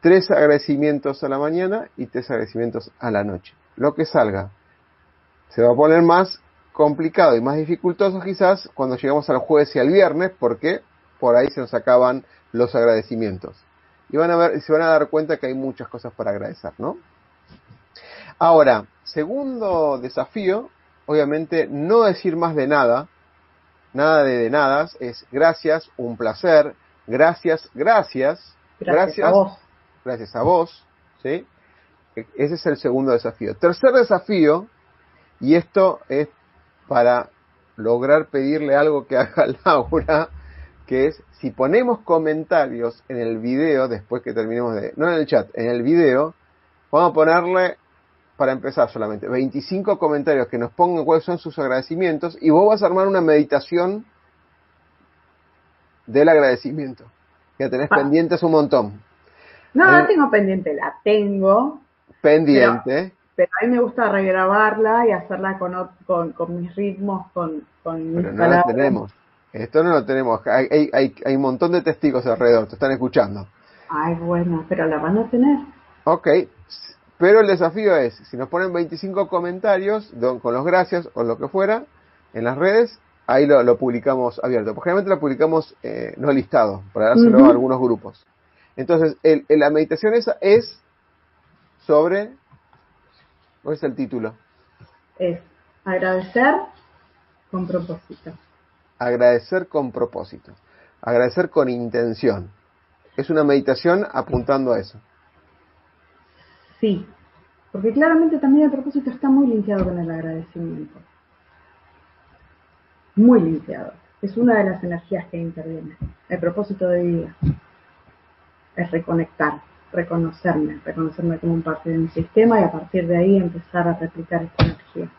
Tres agradecimientos a la mañana y tres agradecimientos a la noche. Lo que salga. Se va a poner más complicado y más dificultoso quizás cuando llegamos al jueves y al viernes, porque por ahí se nos acaban los agradecimientos. Y van a ver, se van a dar cuenta que hay muchas cosas para agradecer, ¿no? Ahora, segundo desafío, obviamente no decir más de nada, nada de, de nada, es gracias, un placer, gracias, gracias, Gracias, a vos. gracias a vos, ¿sí? E, Ese es el segundo desafío. Tercer desafío, y esto es para lograr pedirle algo que haga Laura, que es si ponemos comentarios en el video después que terminemos de, no en el chat, en el video, vamos a ponerle, para empezar solamente, 25 comentarios que nos pongan cuáles son sus agradecimientos y vos vas a armar una meditación del agradecimiento. Ya tenés Ah. pendientes un montón. No, Eh, la tengo pendiente, la tengo, Pendiente. pero a mí me gusta regrabarla y hacerla con, ot- con, con mis ritmos, con, con mis Pero no la tenemos. Esto no lo tenemos. Hay, hay, hay, hay un montón de testigos alrededor, te están escuchando. Ay, bueno, pero la van a tener. Ok, pero el desafío es, si nos ponen 25 comentarios don- con los gracias o lo que fuera en las redes, ahí lo, lo publicamos abierto. Porque generalmente lo publicamos eh, no listado, para dárselo a algunos grupos. Entonces, el, el- la meditación esa es sobre... ¿Cuál es el título? Es agradecer con propósito. Agradecer con propósito. Agradecer con intención. Es una meditación apuntando a eso. Sí, porque claramente también el propósito está muy limpiado con el agradecimiento. Muy limpiado. Es una de las energías que interviene. El propósito de vida es reconectar, reconocerme, reconocerme como parte de mi sistema y a partir de ahí empezar a replicar esta energía.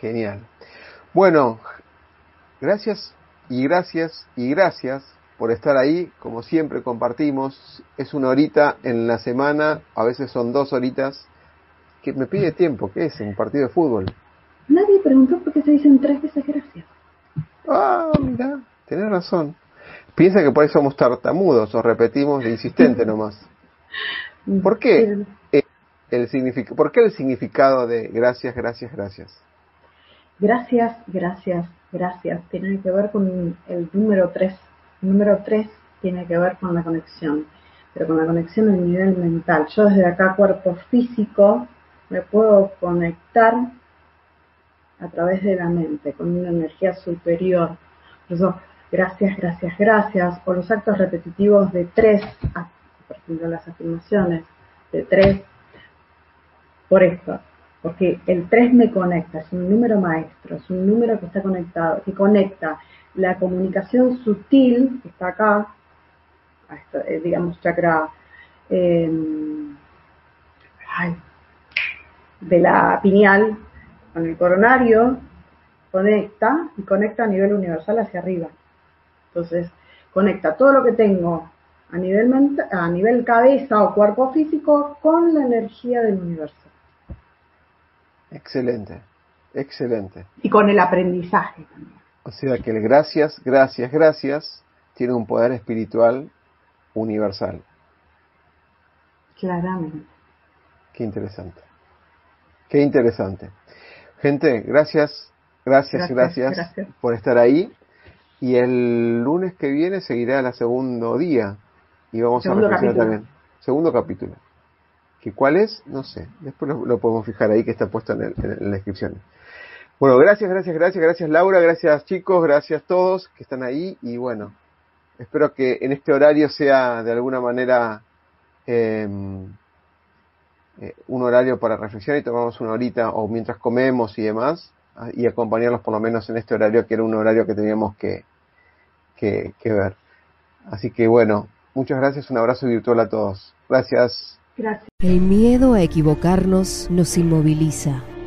Genial. Bueno, gracias y gracias y gracias por estar ahí. Como siempre compartimos, es una horita en la semana, a veces son dos horitas, que me pide tiempo. ¿Qué es? Un partido de fútbol. Nadie preguntó por qué se dicen tres veces gracias. Ah, mira, tenés razón. Piensa que por eso somos tartamudos o repetimos de insistente nomás. ¿Por qué? Eh, El ¿Por qué el significado de gracias, gracias, gracias? Gracias, gracias, gracias. Tiene que ver con el número 3. Número 3 tiene que ver con la conexión, pero con la conexión a nivel mental. Yo desde acá, cuerpo físico, me puedo conectar a través de la mente, con una energía superior. Por eso, gracias, gracias, gracias. O los actos repetitivos de 3, por ejemplo, las afirmaciones de 3, por esto, porque el 3 me conecta, es un número maestro, es un número que está conectado, que conecta la comunicación sutil, que está acá, eh, digamos chakra eh, ay, de la pineal con el coronario, conecta y conecta a nivel universal hacia arriba. Entonces, conecta todo lo que tengo a nivel, a nivel cabeza o cuerpo físico con la energía del universo. Excelente, excelente. y con el aprendizaje también. O sea que el gracias, gracias, gracias tiene un poder espiritual universal. Claramente. Qué interesante. Qué interesante. Gente, gracias, gracias, Gracias, gracias, gracias. por estar ahí. Y el lunes que viene seguirá el segundo día y vamos Segundo a reflexionar capítulo. también. Segundo capítulo. ¿Que ¿Cuál es? No sé. Después lo, lo podemos fijar ahí que está puesto en, el- en la descripción. Bueno, gracias, gracias, gracias, gracias Laura, gracias chicos, gracias todos que están ahí y bueno, espero que en este horario sea de alguna manera em, eh, un horario para reflexionar y tomamos una horita o mientras comemos y demás ah, y acompañarlos por lo menos en este horario que era un horario que teníamos que, que, que ver. Así que bueno, muchas gracias, un abrazo virtual a todos. Gracias. Gracias. El miedo a equivocarnos nos inmoviliza,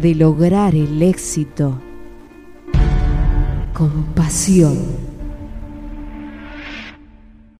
De lograr el éxito con pasión.